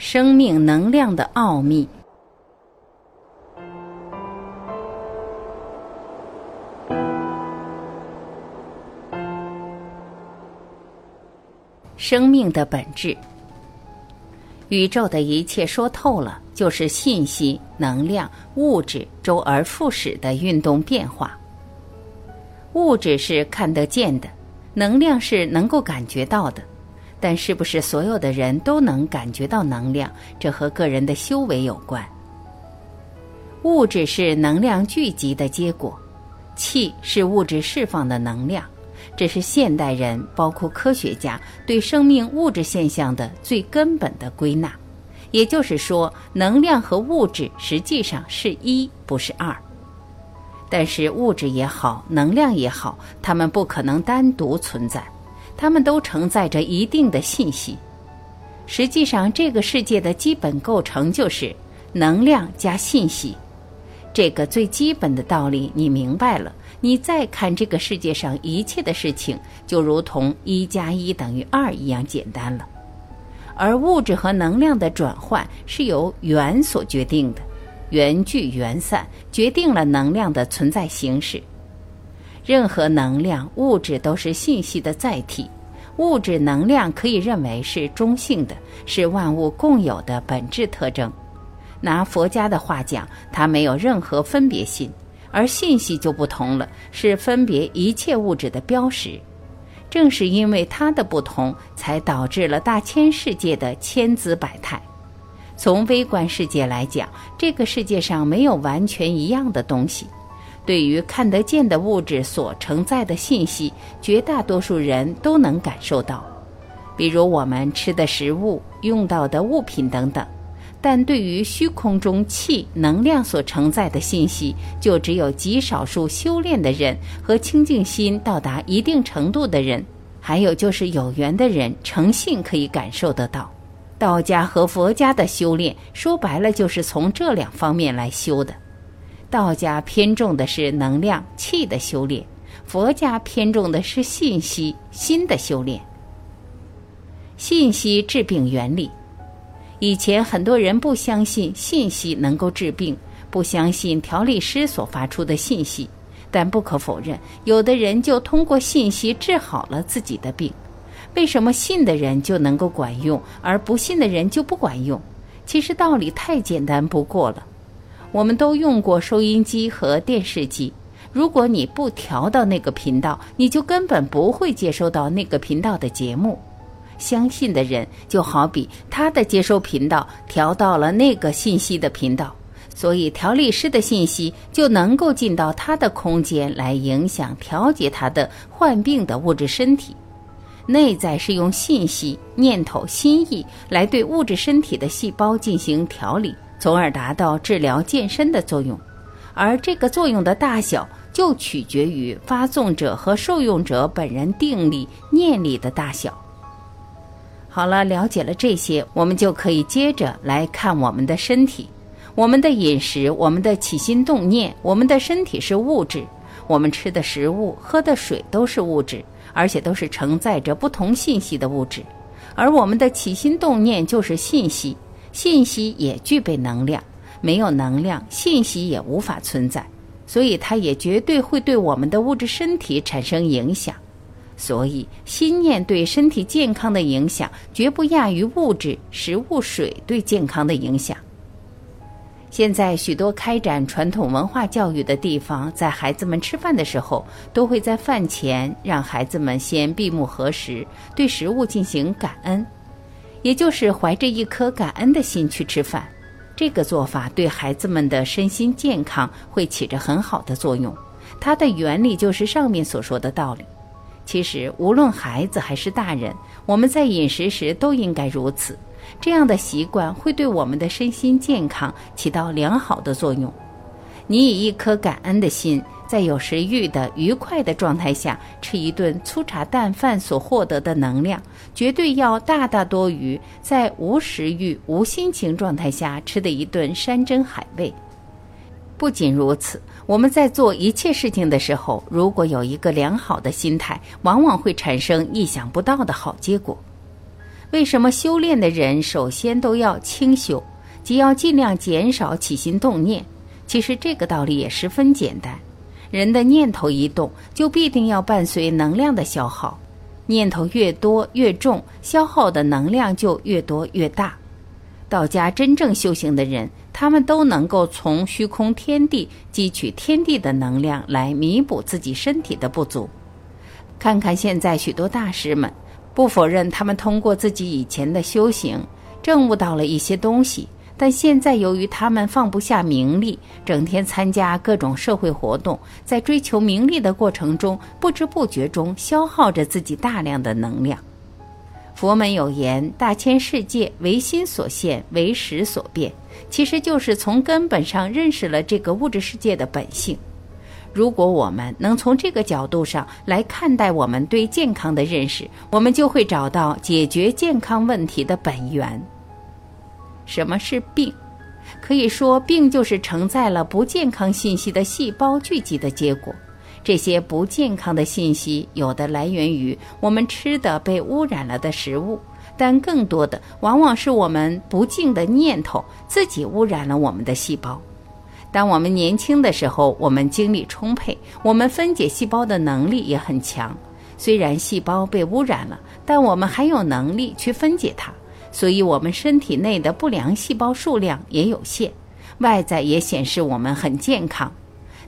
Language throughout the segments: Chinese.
生命能量的奥秘。生命的本质，宇宙的一切说透了，就是信息、能量、物质周而复始的运动变化。物质是看得见的，能量是能够感觉到的。但是不是所有的人都能感觉到能量？这和个人的修为有关。物质是能量聚集的结果，气是物质释放的能量。这是现代人，包括科学家对生命物质现象的最根本的归纳。也就是说，能量和物质实际上是一，不是二。但是物质也好，能量也好，它们不可能单独存在，它们都承载着一定的信息。实际上，这个世界的基本构成就是能量加信息。这个最基本的道理，你明白了。你再看这个世界上一切的事情，就如同一加一等于二一样简单了。而物质和能量的转换是由缘所决定的，缘聚缘散决定了能量的存在形式。任何能量、物质都是信息的载体，物质能量可以认为是中性的，是万物共有的本质特征。拿佛家的话讲，它没有任何分别心。而信息就不同了，是分别一切物质的标识。正是因为它的不同，才导致了大千世界的千姿百态。从微观世界来讲，这个世界上没有完全一样的东西。对于看得见的物质所承载的信息，绝大多数人都能感受到，比如我们吃的食物、用到的物品等等。但对于虚空中气能量所承载的信息，就只有极少数修炼的人和清净心到达一定程度的人，还有就是有缘的人诚信可以感受得到。道家和佛家的修炼，说白了就是从这两方面来修的。道家偏重的是能量气的修炼，佛家偏重的是信息心的修炼。信息治病原理。以前很多人不相信信息能够治病，不相信调理师所发出的信息，但不可否认，有的人就通过信息治好了自己的病。为什么信的人就能够管用，而不信的人就不管用？其实道理太简单不过了。我们都用过收音机和电视机，如果你不调到那个频道，你就根本不会接收到那个频道的节目。相信的人就好比他的接收频道调到了那个信息的频道，所以调理师的信息就能够进到他的空间来影响调节他的患病的物质身体。内在是用信息、念头、心意来对物质身体的细胞进行调理，从而达到治疗健身的作用。而这个作用的大小就取决于发送者和受用者本人定力、念力的大小。好了，了解了这些，我们就可以接着来看我们的身体、我们的饮食、我们的起心动念。我们的身体是物质，我们吃的食物、喝的水都是物质，而且都是承载着不同信息的物质。而我们的起心动念就是信息，信息也具备能量，没有能量，信息也无法存在，所以它也绝对会对我们的物质身体产生影响。所以，心念对身体健康的影响，绝不亚于物质、食物、水对健康的影响。现在，许多开展传统文化教育的地方，在孩子们吃饭的时候，都会在饭前让孩子们先闭目合食，对食物进行感恩，也就是怀着一颗感恩的心去吃饭。这个做法对孩子们的身心健康会起着很好的作用。它的原理就是上面所说的道理。其实，无论孩子还是大人，我们在饮食时都应该如此。这样的习惯会对我们的身心健康起到良好的作用。你以一颗感恩的心，在有食欲的愉快的状态下吃一顿粗茶淡饭所获得的能量，绝对要大大多于在无食欲、无心情状态下吃的一顿山珍海味。不仅如此，我们在做一切事情的时候，如果有一个良好的心态，往往会产生意想不到的好结果。为什么修炼的人首先都要清修，即要尽量减少起心动念？其实这个道理也十分简单。人的念头一动，就必定要伴随能量的消耗。念头越多越重，消耗的能量就越多越大。道家真正修行的人，他们都能够从虚空天地汲取天地的能量来弥补自己身体的不足。看看现在许多大师们，不否认他们通过自己以前的修行，证悟到了一些东西。但现在，由于他们放不下名利，整天参加各种社会活动，在追求名利的过程中，不知不觉中消耗着自己大量的能量。佛门有言：“大千世界唯心所现，唯识所变。”其实就是从根本上认识了这个物质世界的本性。如果我们能从这个角度上来看待我们对健康的认识，我们就会找到解决健康问题的本源。什么是病？可以说，病就是承载了不健康信息的细胞聚集的结果。这些不健康的信息，有的来源于我们吃的被污染了的食物，但更多的往往是我们不净的念头自己污染了我们的细胞。当我们年轻的时候，我们精力充沛，我们分解细胞的能力也很强。虽然细胞被污染了，但我们还有能力去分解它。所以，我们身体内的不良细胞数量也有限，外在也显示我们很健康。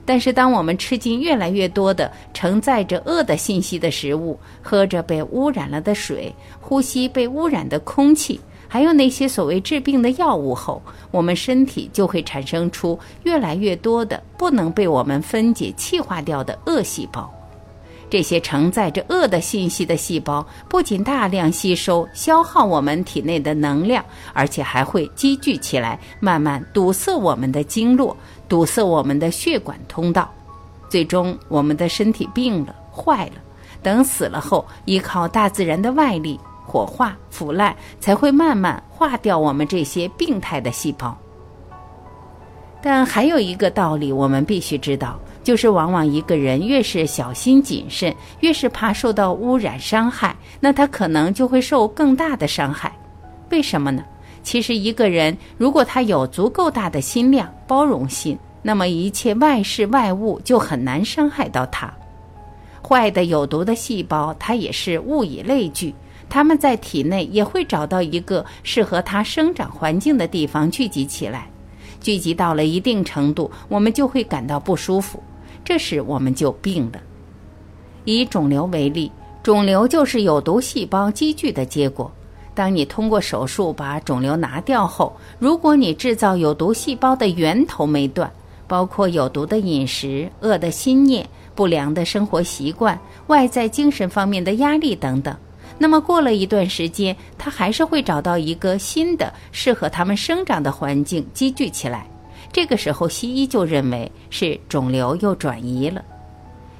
但是，当我们吃进越来越多的承载着恶的信息的食物，喝着被污染了的水，呼吸被污染的空气，还有那些所谓治病的药物后，我们身体就会产生出越来越多的不能被我们分解气化掉的恶细胞。这些承载着恶的信息的细胞，不仅大量吸收消耗我们体内的能量，而且还会积聚起来，慢慢堵塞我们的经络，堵塞我们的血管通道，最终我们的身体病了、坏了。等死了后，依靠大自然的外力，火化、腐烂，才会慢慢化掉我们这些病态的细胞。但还有一个道理，我们必须知道。就是往往一个人越是小心谨慎，越是怕受到污染伤害，那他可能就会受更大的伤害。为什么呢？其实一个人如果他有足够大的心量、包容心，那么一切外事外物就很难伤害到他。坏的有毒的细胞，它也是物以类聚，它们在体内也会找到一个适合它生长环境的地方聚集起来。聚集到了一定程度，我们就会感到不舒服。这时我们就病了。以肿瘤为例，肿瘤就是有毒细胞积聚的结果。当你通过手术把肿瘤拿掉后，如果你制造有毒细胞的源头没断，包括有毒的饮食、恶的心念、不良的生活习惯、外在精神方面的压力等等，那么过了一段时间，它还是会找到一个新的适合它们生长的环境积聚起来。这个时候，西医就认为是肿瘤又转移了。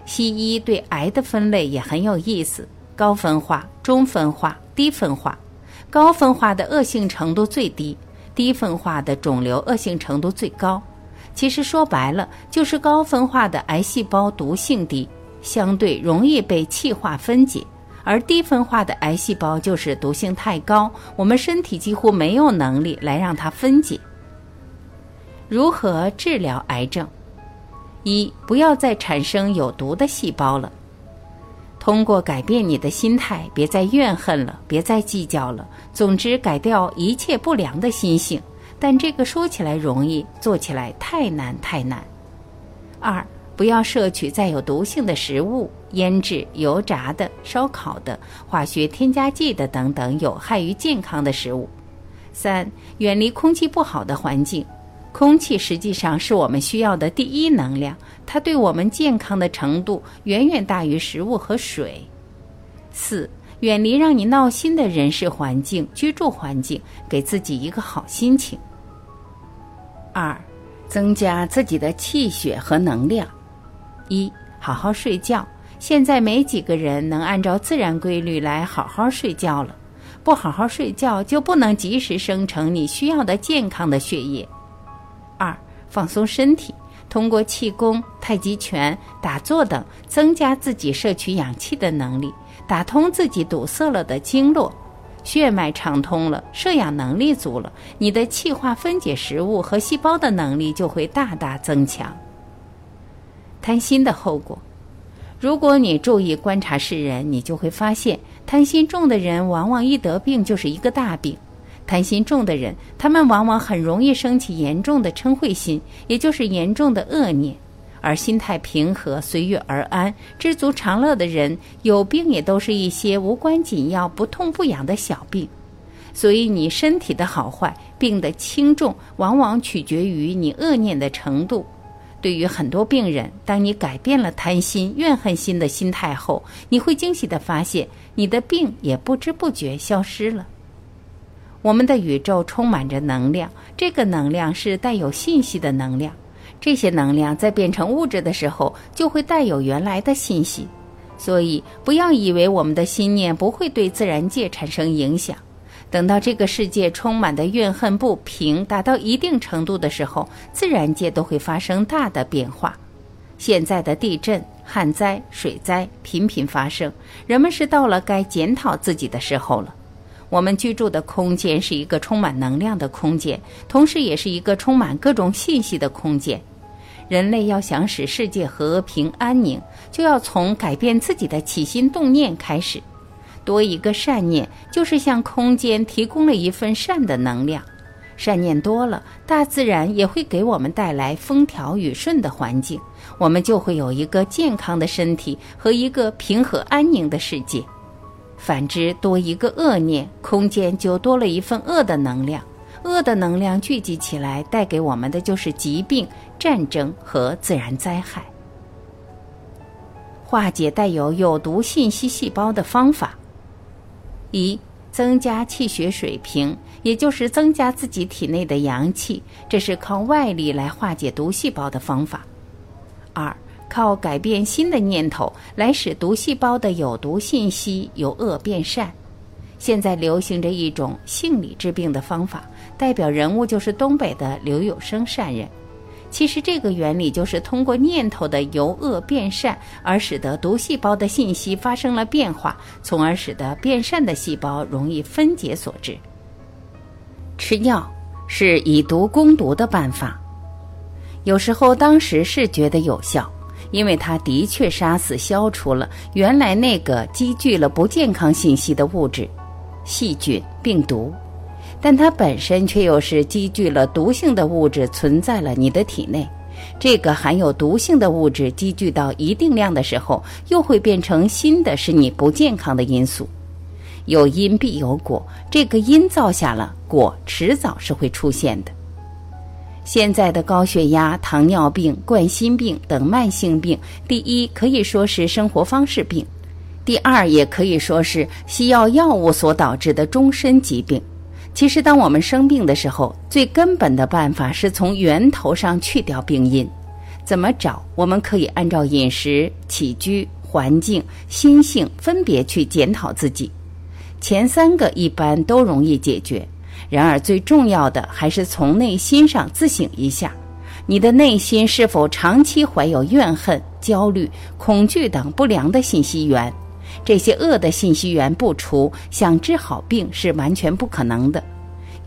西医对癌的分类也很有意思：高分化、中分化、低分化。高分化的恶性程度最低，低分化的肿瘤恶性程度最高。其实说白了，就是高分化的癌细胞毒性低，相对容易被气化分解；而低分化的癌细胞就是毒性太高，我们身体几乎没有能力来让它分解。如何治疗癌症？一不要再产生有毒的细胞了。通过改变你的心态，别再怨恨了，别再计较了。总之，改掉一切不良的心性。但这个说起来容易，做起来太难太难。二不要摄取再有毒性的食物、腌制、油炸的、烧烤的、化学添加剂的等等有害于健康的食物。三远离空气不好的环境。空气实际上是我们需要的第一能量，它对我们健康的程度远远大于食物和水。四，远离让你闹心的人事环境、居住环境，给自己一个好心情。二，增加自己的气血和能量。一，好好睡觉。现在没几个人能按照自然规律来好好睡觉了，不好好睡觉就不能及时生成你需要的健康的血液。二、放松身体，通过气功、太极拳、打坐等，增加自己摄取氧气的能力，打通自己堵塞了的经络。血脉畅通了，摄氧能力足了，你的气化分解食物和细胞的能力就会大大增强。贪心的后果，如果你注意观察世人，你就会发现，贪心重的人往往一得病就是一个大病。贪心重的人，他们往往很容易升起严重的嗔恚心，也就是严重的恶念；而心态平和、随遇而安、知足常乐的人，有病也都是一些无关紧要、不痛不痒的小病。所以，你身体的好坏、病的轻重，往往取决于你恶念的程度。对于很多病人，当你改变了贪心、怨恨心的心态后，你会惊喜地发现，你的病也不知不觉消失了。我们的宇宙充满着能量，这个能量是带有信息的能量。这些能量在变成物质的时候，就会带有原来的信息。所以，不要以为我们的心念不会对自然界产生影响。等到这个世界充满的怨恨不平达到一定程度的时候，自然界都会发生大的变化。现在的地震、旱灾、水灾频频发生，人们是到了该检讨自己的时候了。我们居住的空间是一个充满能量的空间，同时也是一个充满各种信息的空间。人类要想使世界和平安宁，就要从改变自己的起心动念开始。多一个善念，就是向空间提供了一份善的能量。善念多了，大自然也会给我们带来风调雨顺的环境，我们就会有一个健康的身体和一个平和安宁的世界。反之，多一个恶念，空间就多了一份恶的能量。恶的能量聚集起来，带给我们的就是疾病、战争和自然灾害。化解带有有毒信息细胞的方法：一、增加气血水平，也就是增加自己体内的阳气，这是靠外力来化解毒细胞的方法；二、靠改变新的念头来使毒细胞的有毒信息由恶变善。现在流行着一种性理治病的方法，代表人物就是东北的刘有生善人。其实这个原理就是通过念头的由恶变善，而使得毒细胞的信息发生了变化，从而使得变善的细胞容易分解所致。吃药是以毒攻毒的办法，有时候当时是觉得有效。因为它的确杀死、消除了原来那个积聚了不健康信息的物质、细菌、病毒，但它本身却又是积聚了毒性的物质存在了你的体内。这个含有毒性的物质积聚到一定量的时候，又会变成新的使你不健康的因素。有因必有果，这个因造下了果，迟早是会出现的。现在的高血压、糖尿病、冠心病等慢性病，第一可以说是生活方式病，第二也可以说是西药药物所导致的终身疾病。其实，当我们生病的时候，最根本的办法是从源头上去掉病因。怎么找？我们可以按照饮食、起居、环境、心性分别去检讨自己。前三个一般都容易解决。然而，最重要的还是从内心上自省一下，你的内心是否长期怀有怨恨、焦虑、恐惧等不良的信息源？这些恶的信息源不除，想治好病是完全不可能的。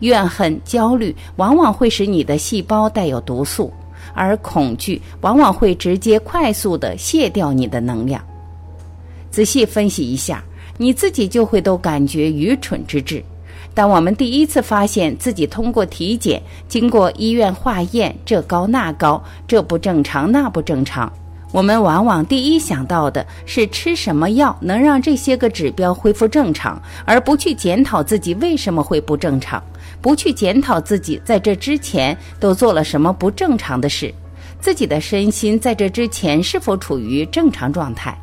怨恨、焦虑往往会使你的细胞带有毒素，而恐惧往往会直接快速地卸掉你的能量。仔细分析一下，你自己就会都感觉愚蠢之至。当我们第一次发现自己通过体检、经过医院化验，这高那高，这不正常那不正常，我们往往第一想到的是吃什么药能让这些个指标恢复正常，而不去检讨自己为什么会不正常，不去检讨自己在这之前都做了什么不正常的事，自己的身心在这之前是否处于正常状态。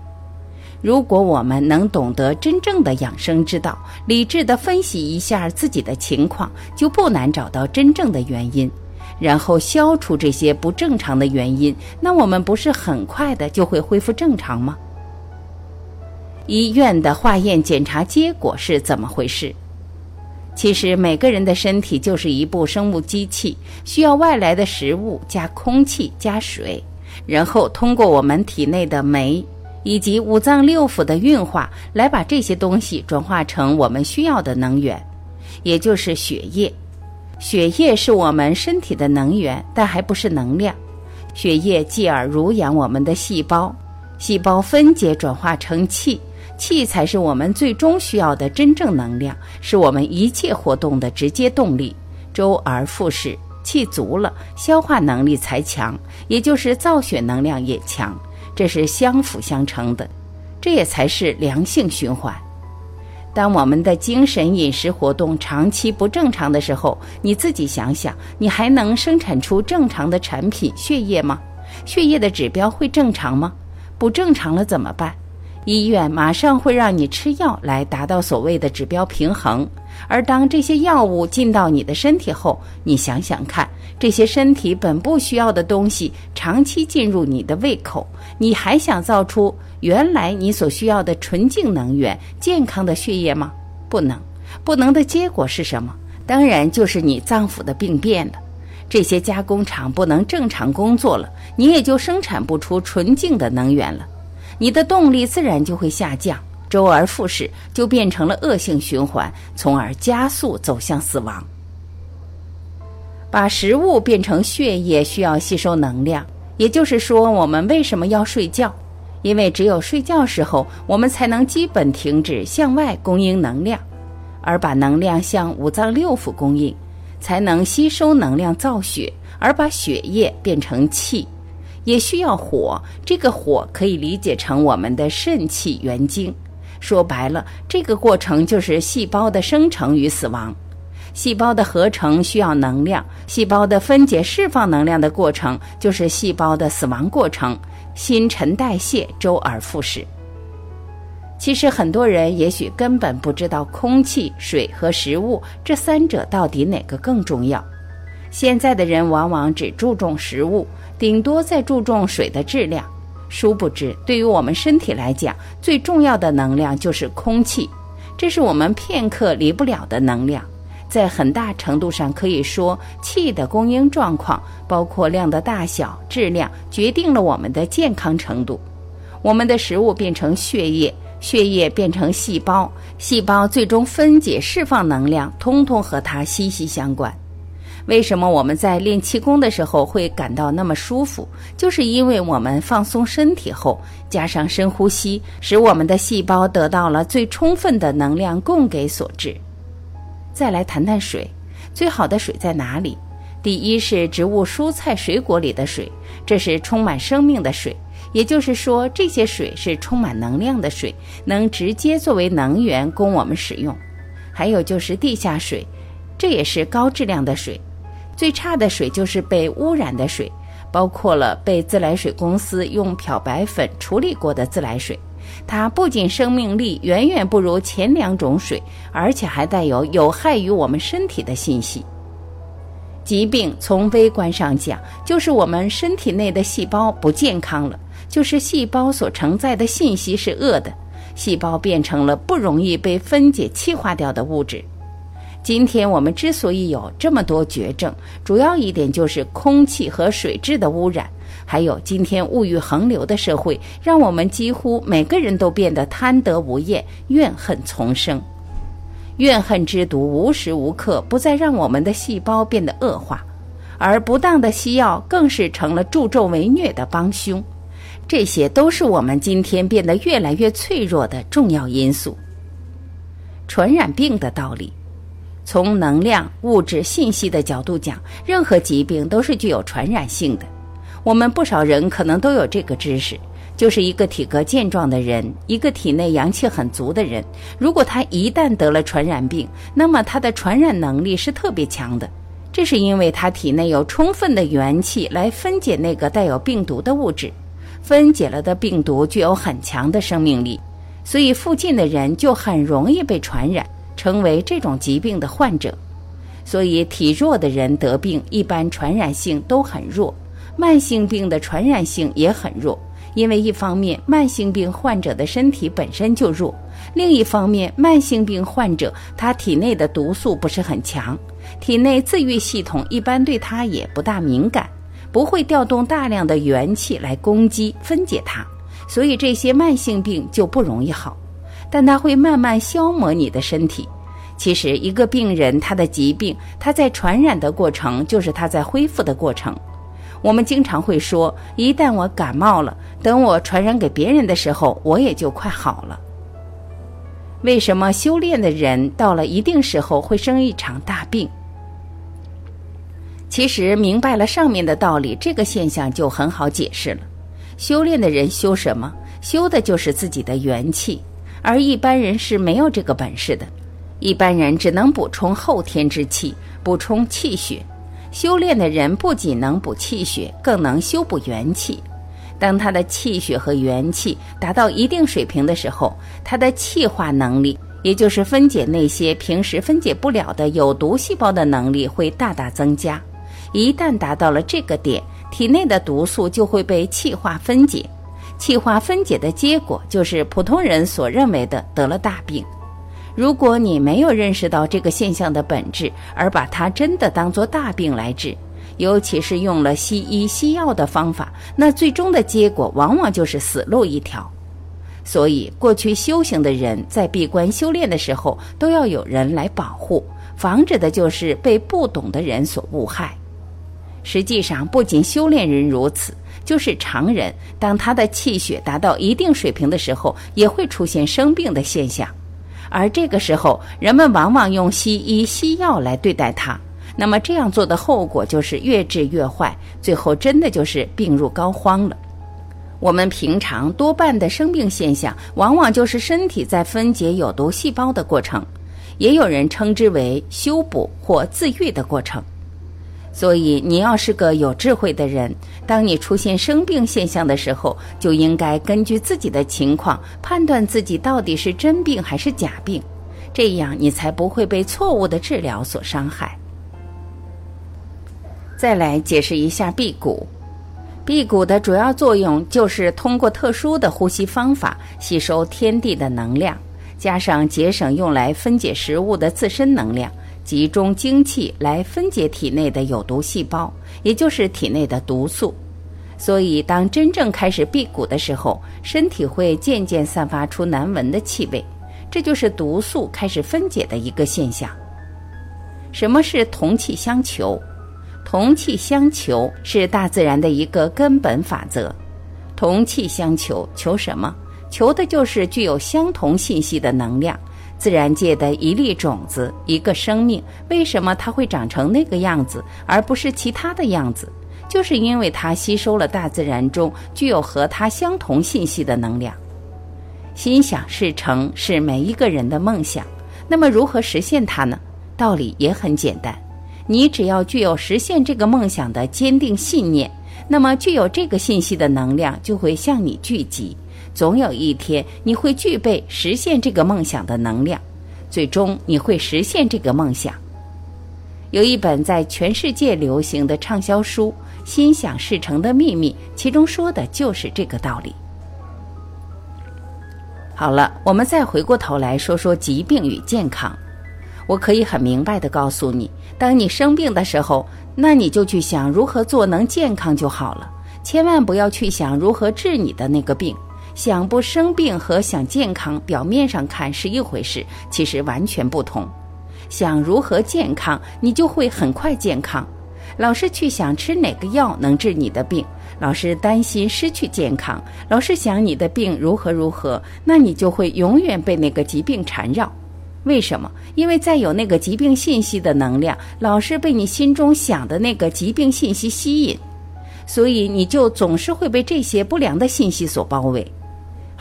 如果我们能懂得真正的养生之道，理智的分析一下自己的情况，就不难找到真正的原因，然后消除这些不正常的原因。那我们不是很快的就会恢复正常吗？医院的化验检查结果是怎么回事？其实每个人的身体就是一部生物机器，需要外来的食物加空气加水，然后通过我们体内的酶。以及五脏六腑的运化，来把这些东西转化成我们需要的能源，也就是血液。血液是我们身体的能源，但还不是能量。血液继而濡养我们的细胞，细胞分解转化成气，气才是我们最终需要的真正能量，是我们一切活动的直接动力。周而复始，气足了，消化能力才强，也就是造血能量也强。这是相辅相成的，这也才是良性循环。当我们的精神饮食活动长期不正常的时候，你自己想想，你还能生产出正常的产品血液吗？血液的指标会正常吗？不正常了怎么办？医院马上会让你吃药来达到所谓的指标平衡。而当这些药物进到你的身体后，你想想看，这些身体本不需要的东西长期进入你的胃口，你还想造出原来你所需要的纯净能源、健康的血液吗？不能，不能的结果是什么？当然就是你脏腑的病变了。这些加工厂不能正常工作了，你也就生产不出纯净的能源了，你的动力自然就会下降。周而复始，就变成了恶性循环，从而加速走向死亡。把食物变成血液需要吸收能量，也就是说，我们为什么要睡觉？因为只有睡觉时候，我们才能基本停止向外供应能量，而把能量向五脏六腑供应，才能吸收能量造血，而把血液变成气，也需要火。这个火可以理解成我们的肾气元精。说白了，这个过程就是细胞的生成与死亡。细胞的合成需要能量，细胞的分解释放能量的过程就是细胞的死亡过程。新陈代谢周而复始。其实很多人也许根本不知道空气、水和食物这三者到底哪个更重要。现在的人往往只注重食物，顶多再注重水的质量。殊不知，对于我们身体来讲，最重要的能量就是空气，这是我们片刻离不了的能量。在很大程度上可以说，气的供应状况，包括量的大小、质量，决定了我们的健康程度。我们的食物变成血液，血液变成细胞，细胞最终分解释放能量，通通和它息息相关。为什么我们在练气功的时候会感到那么舒服？就是因为我们放松身体后，加上深呼吸，使我们的细胞得到了最充分的能量供给所致。再来谈谈水，最好的水在哪里？第一是植物蔬菜水果里的水，这是充满生命的水，也就是说，这些水是充满能量的水，能直接作为能源供我们使用。还有就是地下水，这也是高质量的水。最差的水就是被污染的水，包括了被自来水公司用漂白粉处理过的自来水。它不仅生命力远远不如前两种水，而且还带有有害于我们身体的信息。疾病从微观上讲，就是我们身体内的细胞不健康了，就是细胞所承载的信息是恶的，细胞变成了不容易被分解气化掉的物质。今天我们之所以有这么多绝症，主要一点就是空气和水质的污染，还有今天物欲横流的社会，让我们几乎每个人都变得贪得无厌、怨恨丛生。怨恨之毒无时无刻不在让我们的细胞变得恶化，而不当的西药更是成了助纣为虐的帮凶。这些都是我们今天变得越来越脆弱的重要因素。传染病的道理。从能量、物质、信息的角度讲，任何疾病都是具有传染性的。我们不少人可能都有这个知识，就是一个体格健壮的人，一个体内阳气很足的人，如果他一旦得了传染病，那么他的传染能力是特别强的。这是因为他体内有充分的元气来分解那个带有病毒的物质，分解了的病毒具有很强的生命力，所以附近的人就很容易被传染。成为这种疾病的患者，所以体弱的人得病一般传染性都很弱，慢性病的传染性也很弱。因为一方面慢性病患者的身体本身就弱，另一方面慢性病患者他体内的毒素不是很强，体内自愈系统一般对他也不大敏感，不会调动大量的元气来攻击分解它，所以这些慢性病就不容易好，但它会慢慢消磨你的身体。其实，一个病人他的疾病，他在传染的过程，就是他在恢复的过程。我们经常会说，一旦我感冒了，等我传染给别人的时候，我也就快好了。为什么修炼的人到了一定时候会生一场大病？其实明白了上面的道理，这个现象就很好解释了。修炼的人修什么？修的就是自己的元气，而一般人是没有这个本事的。一般人只能补充后天之气，补充气血。修炼的人不仅能补气血，更能修补元气。当他的气血和元气达到一定水平的时候，他的气化能力，也就是分解那些平时分解不了的有毒细胞的能力会大大增加。一旦达到了这个点，体内的毒素就会被气化分解。气化分解的结果就是普通人所认为的得了大病。如果你没有认识到这个现象的本质，而把它真的当作大病来治，尤其是用了西医西药的方法，那最终的结果往往就是死路一条。所以，过去修行的人在闭关修炼的时候，都要有人来保护，防止的就是被不懂的人所误害。实际上，不仅修炼人如此，就是常人，当他的气血达到一定水平的时候，也会出现生病的现象。而这个时候，人们往往用西医西药来对待它，那么这样做的后果就是越治越坏，最后真的就是病入膏肓了。我们平常多半的生病现象，往往就是身体在分解有毒细胞的过程，也有人称之为修补或自愈的过程。所以，你要是个有智慧的人，当你出现生病现象的时候，就应该根据自己的情况判断自己到底是真病还是假病，这样你才不会被错误的治疗所伤害。再来解释一下辟谷，辟谷的主要作用就是通过特殊的呼吸方法吸收天地的能量，加上节省用来分解食物的自身能量。集中精气来分解体内的有毒细胞，也就是体内的毒素。所以，当真正开始辟谷的时候，身体会渐渐散发出难闻的气味，这就是毒素开始分解的一个现象。什么是同气相求？同气相求是大自然的一个根本法则。同气相求，求什么？求的就是具有相同信息的能量。自然界的一粒种子，一个生命，为什么它会长成那个样子，而不是其他的样子？就是因为它吸收了大自然中具有和它相同信息的能量。心想事成是每一个人的梦想，那么如何实现它呢？道理也很简单，你只要具有实现这个梦想的坚定信念，那么具有这个信息的能量就会向你聚集。总有一天，你会具备实现这个梦想的能量，最终你会实现这个梦想。有一本在全世界流行的畅销书《心想事成的秘密》，其中说的就是这个道理。好了，我们再回过头来说说疾病与健康。我可以很明白的告诉你，当你生病的时候，那你就去想如何做能健康就好了，千万不要去想如何治你的那个病。想不生病和想健康，表面上看是一回事，其实完全不同。想如何健康，你就会很快健康。老是去想吃哪个药能治你的病，老是担心失去健康，老是想你的病如何如何，那你就会永远被那个疾病缠绕。为什么？因为在有那个疾病信息的能量，老是被你心中想的那个疾病信息吸引，所以你就总是会被这些不良的信息所包围。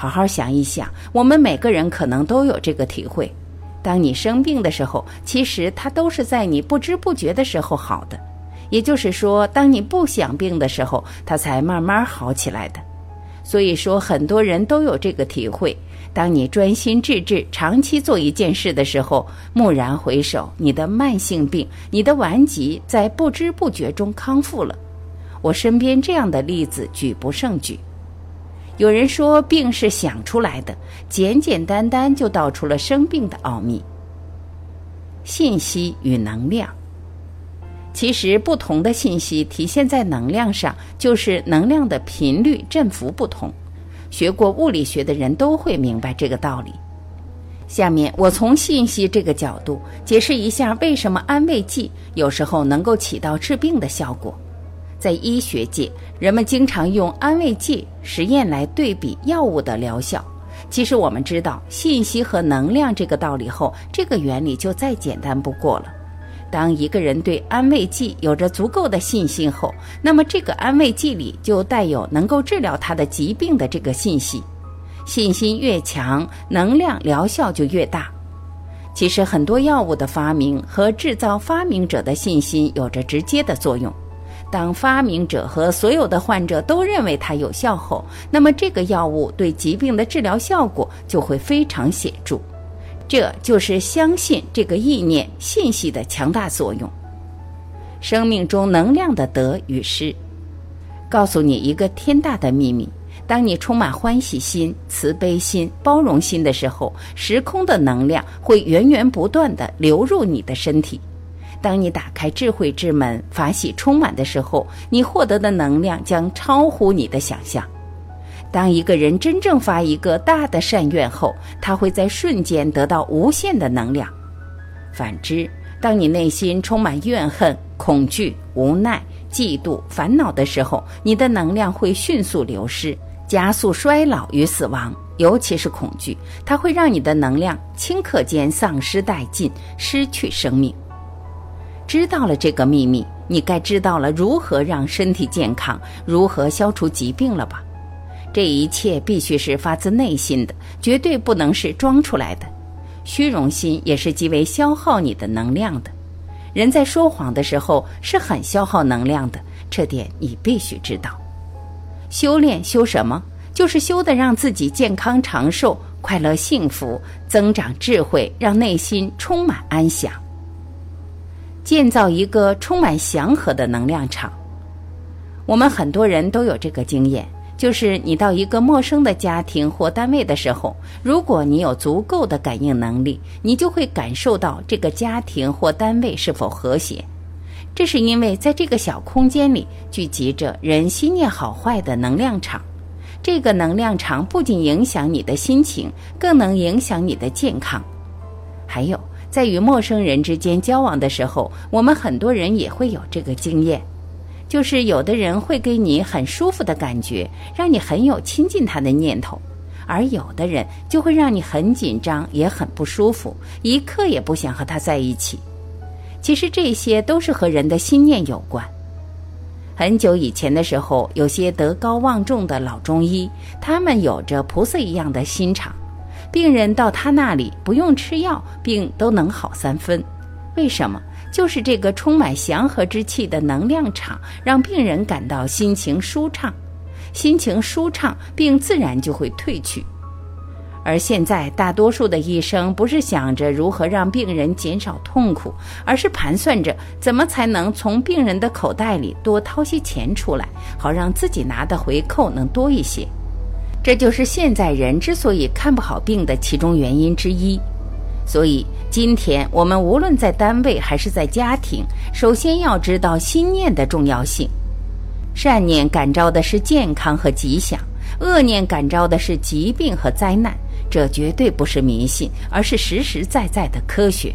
好好想一想，我们每个人可能都有这个体会。当你生病的时候，其实它都是在你不知不觉的时候好的。也就是说，当你不想病的时候，它才慢慢好起来的。所以说，很多人都有这个体会。当你专心致志、长期做一件事的时候，蓦然回首，你的慢性病、你的顽疾在不知不觉中康复了。我身边这样的例子举不胜举。有人说病是想出来的，简简单单就道出了生病的奥秘。信息与能量，其实不同的信息体现在能量上，就是能量的频率振幅不同。学过物理学的人都会明白这个道理。下面我从信息这个角度解释一下，为什么安慰剂有时候能够起到治病的效果。在医学界，人们经常用安慰剂实验来对比药物的疗效。其实我们知道信息和能量这个道理后，这个原理就再简单不过了。当一个人对安慰剂有着足够的信心后，那么这个安慰剂里就带有能够治疗他的疾病的这个信息。信心越强，能量疗效就越大。其实很多药物的发明和制造发明者的信心有着直接的作用。当发明者和所有的患者都认为它有效后，那么这个药物对疾病的治疗效果就会非常显著。这就是相信这个意念信息的强大作用。生命中能量的得与失，告诉你一个天大的秘密。当你充满欢喜心、慈悲心、包容心的时候，时空的能量会源源不断的流入你的身体。当你打开智慧之门，法喜充满的时候，你获得的能量将超乎你的想象。当一个人真正发一个大的善愿后，他会在瞬间得到无限的能量。反之，当你内心充满怨恨、恐惧、无奈、嫉妒、烦恼的时候，你的能量会迅速流失。加速衰老与死亡，尤其是恐惧，它会让你的能量顷刻间丧失殆尽，失去生命。知道了这个秘密，你该知道了如何让身体健康，如何消除疾病了吧？这一切必须是发自内心的，绝对不能是装出来的。虚荣心也是极为消耗你的能量的。人在说谎的时候是很消耗能量的，这点你必须知道。修炼修什么？就是修的让自己健康长寿、快乐幸福、增长智慧，让内心充满安详。建造一个充满祥和的能量场。我们很多人都有这个经验，就是你到一个陌生的家庭或单位的时候，如果你有足够的感应能力，你就会感受到这个家庭或单位是否和谐。这是因为在这个小空间里聚集着人心念好坏的能量场，这个能量场不仅影响你的心情，更能影响你的健康。还有，在与陌生人之间交往的时候，我们很多人也会有这个经验，就是有的人会给你很舒服的感觉，让你很有亲近他的念头，而有的人就会让你很紧张，也很不舒服，一刻也不想和他在一起。其实这些都是和人的心念有关。很久以前的时候，有些德高望重的老中医，他们有着菩萨一样的心肠，病人到他那里不用吃药，病都能好三分。为什么？就是这个充满祥和之气的能量场，让病人感到心情舒畅，心情舒畅，病自然就会退去。而现在，大多数的医生不是想着如何让病人减少痛苦，而是盘算着怎么才能从病人的口袋里多掏些钱出来，好让自己拿的回扣能多一些。这就是现在人之所以看不好病的其中原因之一。所以，今天我们无论在单位还是在家庭，首先要知道心念的重要性。善念感召的是健康和吉祥，恶念感召的是疾病和灾难。这绝对不是迷信，而是实实在在的科学。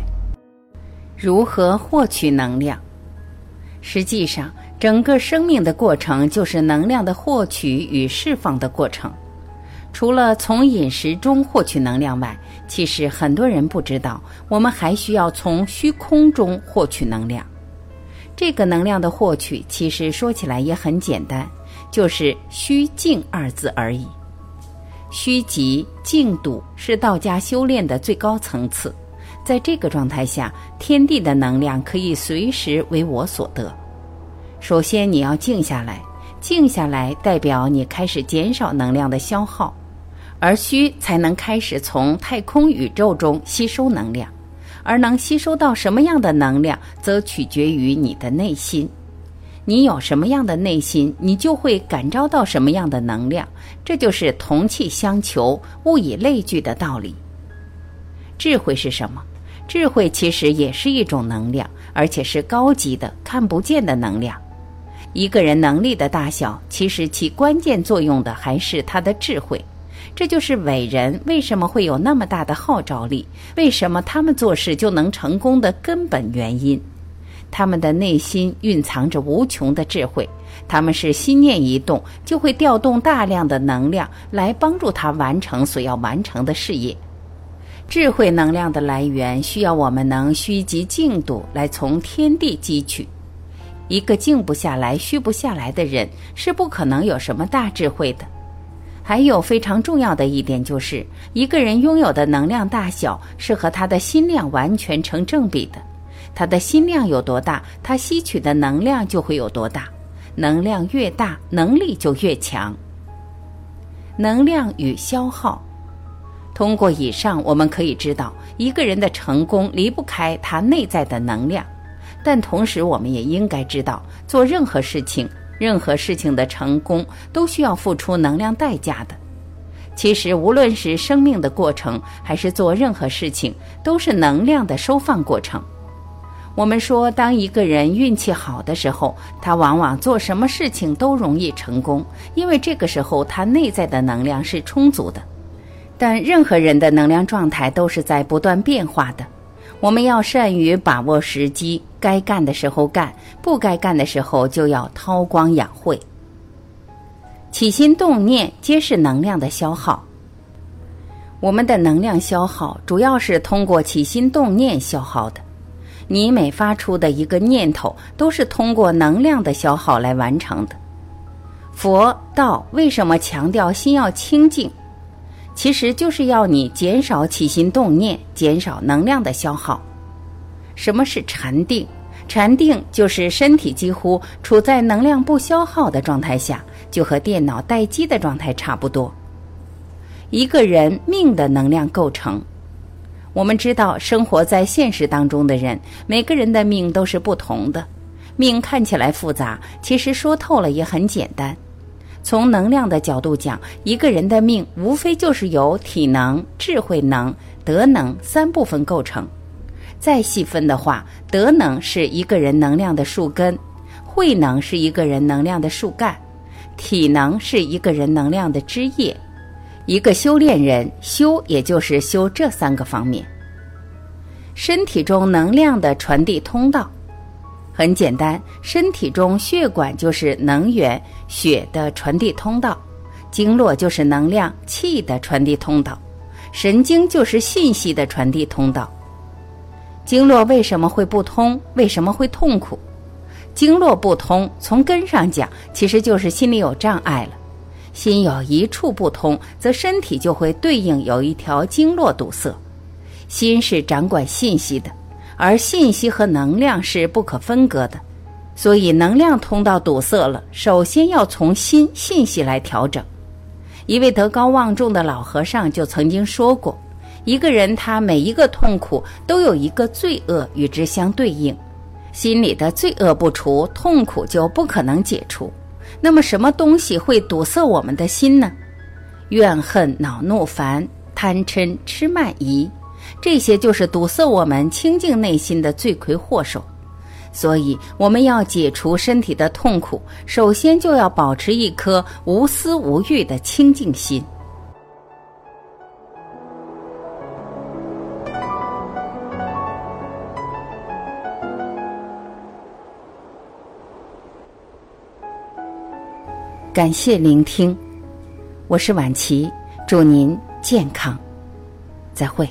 如何获取能量？实际上，整个生命的过程就是能量的获取与释放的过程。除了从饮食中获取能量外，其实很多人不知道，我们还需要从虚空中获取能量。这个能量的获取，其实说起来也很简单，就是“虚静”二字而已。虚极静笃是道家修炼的最高层次，在这个状态下，天地的能量可以随时为我所得。首先，你要静下来，静下来代表你开始减少能量的消耗，而虚才能开始从太空宇宙中吸收能量，而能吸收到什么样的能量，则取决于你的内心。你有什么样的内心，你就会感召到什么样的能量，这就是同气相求、物以类聚的道理。智慧是什么？智慧其实也是一种能量，而且是高级的、看不见的能量。一个人能力的大小，其实起关键作用的还是他的智慧。这就是伟人为什么会有那么大的号召力，为什么他们做事就能成功的根本原因。他们的内心蕴藏着无穷的智慧，他们是心念一动，就会调动大量的能量来帮助他完成所要完成的事业。智慧能量的来源需要我们能虚极静度来从天地汲取。一个静不下来、虚不下来的人，是不可能有什么大智慧的。还有非常重要的一点就是，一个人拥有的能量大小是和他的心量完全成正比的。他的心量有多大，他吸取的能量就会有多大。能量越大，能力就越强。能量与消耗，通过以上，我们可以知道，一个人的成功离不开他内在的能量。但同时，我们也应该知道，做任何事情。任何事情的成功都需要付出能量代价的。其实，无论是生命的过程，还是做任何事情，都是能量的收放过程。我们说，当一个人运气好的时候，他往往做什么事情都容易成功，因为这个时候他内在的能量是充足的。但任何人的能量状态都是在不断变化的。我们要善于把握时机，该干的时候干，不该干的时候就要韬光养晦。起心动念皆是能量的消耗。我们的能量消耗主要是通过起心动念消耗的。你每发出的一个念头，都是通过能量的消耗来完成的。佛道为什么强调心要清净？其实就是要你减少起心动念，减少能量的消耗。什么是禅定？禅定就是身体几乎处在能量不消耗的状态下，就和电脑待机的状态差不多。一个人命的能量构成，我们知道，生活在现实当中的人，每个人的命都是不同的。命看起来复杂，其实说透了也很简单。从能量的角度讲，一个人的命无非就是由体能、智慧能、德能三部分构成。再细分的话，德能是一个人能量的树根，慧能是一个人能量的树干，体能是一个人能量的枝叶。一个修炼人修，也就是修这三个方面。身体中能量的传递通道。很简单，身体中血管就是能源、血的传递通道，经络就是能量、气的传递通道，神经就是信息的传递通道。经络为什么会不通？为什么会痛苦？经络不通，从根上讲，其实就是心里有障碍了。心有一处不通，则身体就会对应有一条经络堵塞。心是掌管信息的。而信息和能量是不可分割的，所以能量通道堵塞了，首先要从心信息来调整。一位德高望重的老和尚就曾经说过：一个人他每一个痛苦都有一个罪恶与之相对应，心里的罪恶不除，痛苦就不可能解除。那么什么东西会堵塞我们的心呢？怨恨、恼怒、烦、贪嗔、痴慢疑。这些就是堵塞我们清净内心的罪魁祸首，所以我们要解除身体的痛苦，首先就要保持一颗无私无欲的清净心。感谢聆听，我是晚琪，祝您健康，再会。